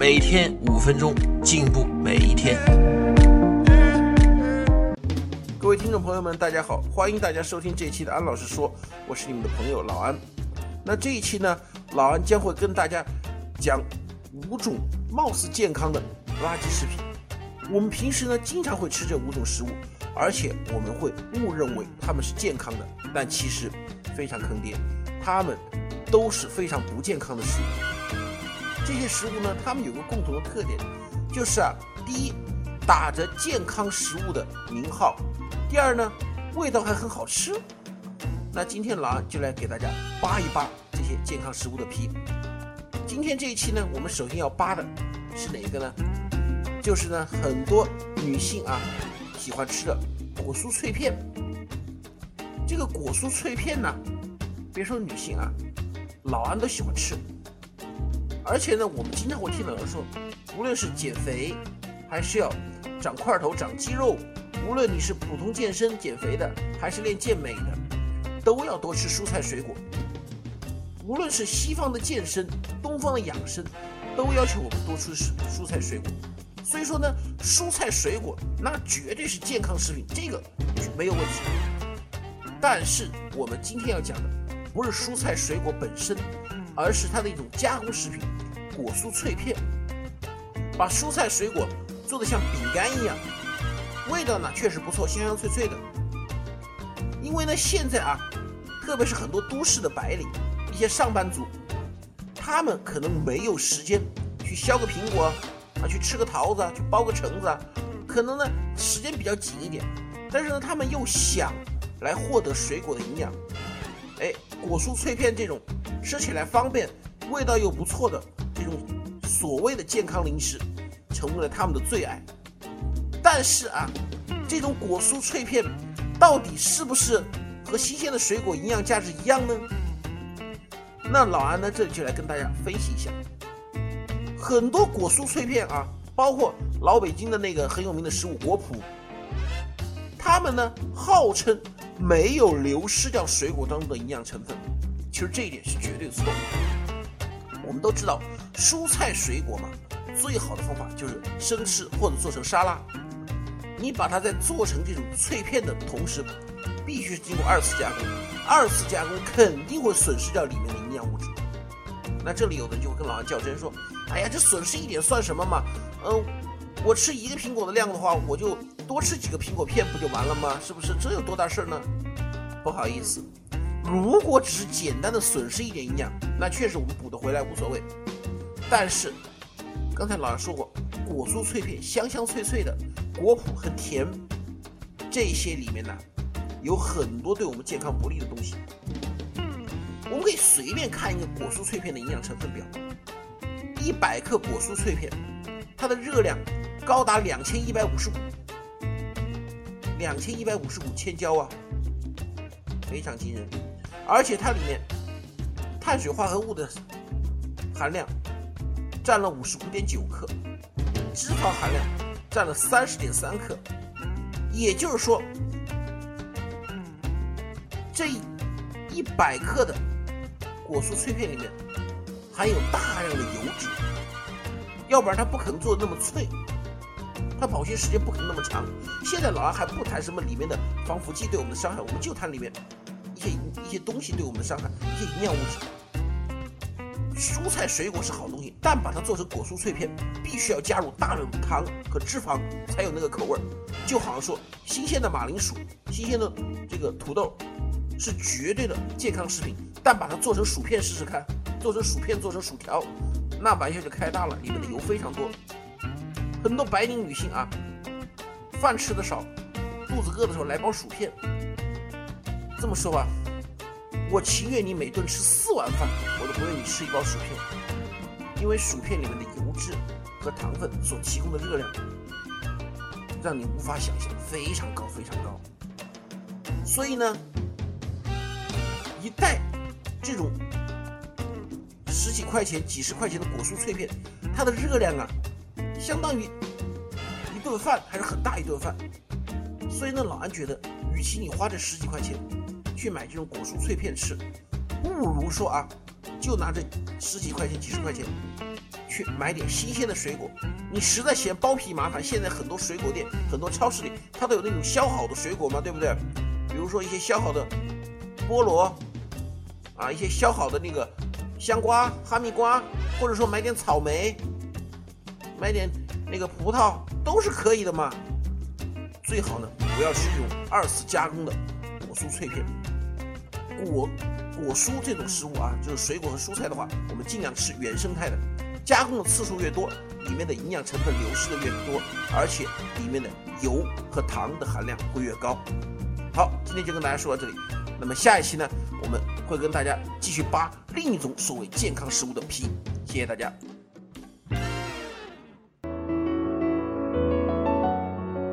每天五分钟，进步每一天。各位听众朋友们，大家好，欢迎大家收听这一期的安老师说，我是你们的朋友老安。那这一期呢，老安将会跟大家讲五种貌似健康的垃圾食品。我们平时呢经常会吃这五种食物，而且我们会误认为它们是健康的，但其实非常坑爹，它们。都是非常不健康的食物。这些食物呢，它们有个共同的特点，就是啊，第一，打着健康食物的名号；第二呢，味道还很好吃。那今天老安就来给大家扒一扒这些健康食物的皮。今天这一期呢，我们首先要扒的是哪一个呢？就是呢，很多女性啊喜欢吃的果蔬脆片。这个果蔬脆片呢，别说女性啊。老安都喜欢吃，而且呢，我们经常会听到人说，无论是减肥，还是要长块头、长肌肉，无论你是普通健身减肥的，还是练健美的，都要多吃蔬菜水果。无论是西方的健身，东方的养生，都要求我们多吃蔬菜水果。所以说呢，蔬菜水果那绝对是健康食品，这个没有问题。但是我们今天要讲的。不是蔬菜水果本身，而是它的一种加工食品——果蔬脆片。把蔬菜水果做的像饼干一样，味道呢确实不错，香香脆脆的。因为呢，现在啊，特别是很多都市的白领、一些上班族，他们可能没有时间去削个苹果啊，去吃个桃子啊，去剥个橙子啊，可能呢时间比较紧一点。但是呢，他们又想来获得水果的营养。哎，果蔬脆片这种吃起来方便、味道又不错的这种所谓的健康零食，成为了他们的最爱。但是啊，这种果蔬脆片到底是不是和新鲜的水果营养价值一样呢？那老安呢这里就来跟大家分析一下，很多果蔬脆片啊，包括老北京的那个很有名的食物果脯，他们呢号称。没有流失掉水果当中的营养成分，其实这一点是绝对错误的。我们都知道，蔬菜水果嘛，最好的方法就是生吃或者做成沙拉。你把它在做成这种脆片的同时，必须是经过二次加工，二次加工肯定会损失掉里面的营养物质。那这里有的人就会跟老安较真说：“哎呀，这损失一点算什么嘛？嗯，我吃一个苹果的量的话，我就……”多吃几个苹果片不就完了吗？是不是？这有多大事儿呢？不好意思，如果只是简单的损失一点营养，那确实我们补得回来无所谓。但是刚才老师说过，果蔬脆片香香脆脆的，果脯很甜，这些里面呢有很多对我们健康不利的东西。我们可以随便看一个果蔬脆片的营养成分表，一百克果蔬脆片，它的热量高达两千一百五十五。两千一百五十五千焦啊，非常惊人，而且它里面碳水化合物的含量占了五十五点九克，脂肪含量占了三十点三克，也就是说，这一百克的果蔬脆片里面含有大量的油脂，要不然它不可能做的那么脆。它保鲜时间不可能那么长。现在老二还不谈什么里面的防腐剂对我们的伤害，我们就谈里面一些一些东西对我们的伤害，一些营养物质。蔬菜水果是好东西，但把它做成果蔬脆片，必须要加入大量的糖和脂肪才有那个口味儿。就好像说，新鲜的马铃薯、新鲜的这个土豆是绝对的健康食品，但把它做成薯片试试看，做成薯片做成薯条，那玩笑就开大了，里面的油非常多。很多白领女性啊，饭吃的少，肚子饿的时候来包薯片。这么说吧，我情愿你每顿吃四碗饭，我都不愿意吃一包薯片，因为薯片里面的油脂和糖分所提供的热量让你无法想象，非常高，非常高。所以呢，一袋这种十几块钱、几十块钱的果蔬脆片，它的热量啊，相当于一顿饭，还是很大一顿饭。所以呢，老安觉得，与其你花这十几块钱去买这种果蔬脆片吃，不如说啊，就拿这十几块钱、几十块钱去买点新鲜的水果。你实在嫌剥皮麻烦，现在很多水果店、很多超市里，它都有那种削好的水果嘛，对不对？比如说一些削好的菠萝啊，一些削好的那个香瓜、哈密瓜，或者说买点草莓，买点那个葡萄，都是可以的嘛。最好呢，不要吃这种二次加工的果蔬脆片。果果蔬这种食物啊，就是水果和蔬菜的话，我们尽量吃原生态的。加工的次数越多，里面的营养成分流失的越多，而且里面的油和糖的含量会越高。好，今天就跟大家说到这里。那么下一期呢，我们会跟大家继续扒另一种所谓健康食物的皮。谢谢大家。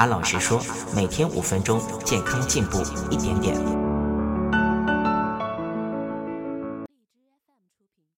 安老师说，每天五分钟，健康进步一点点。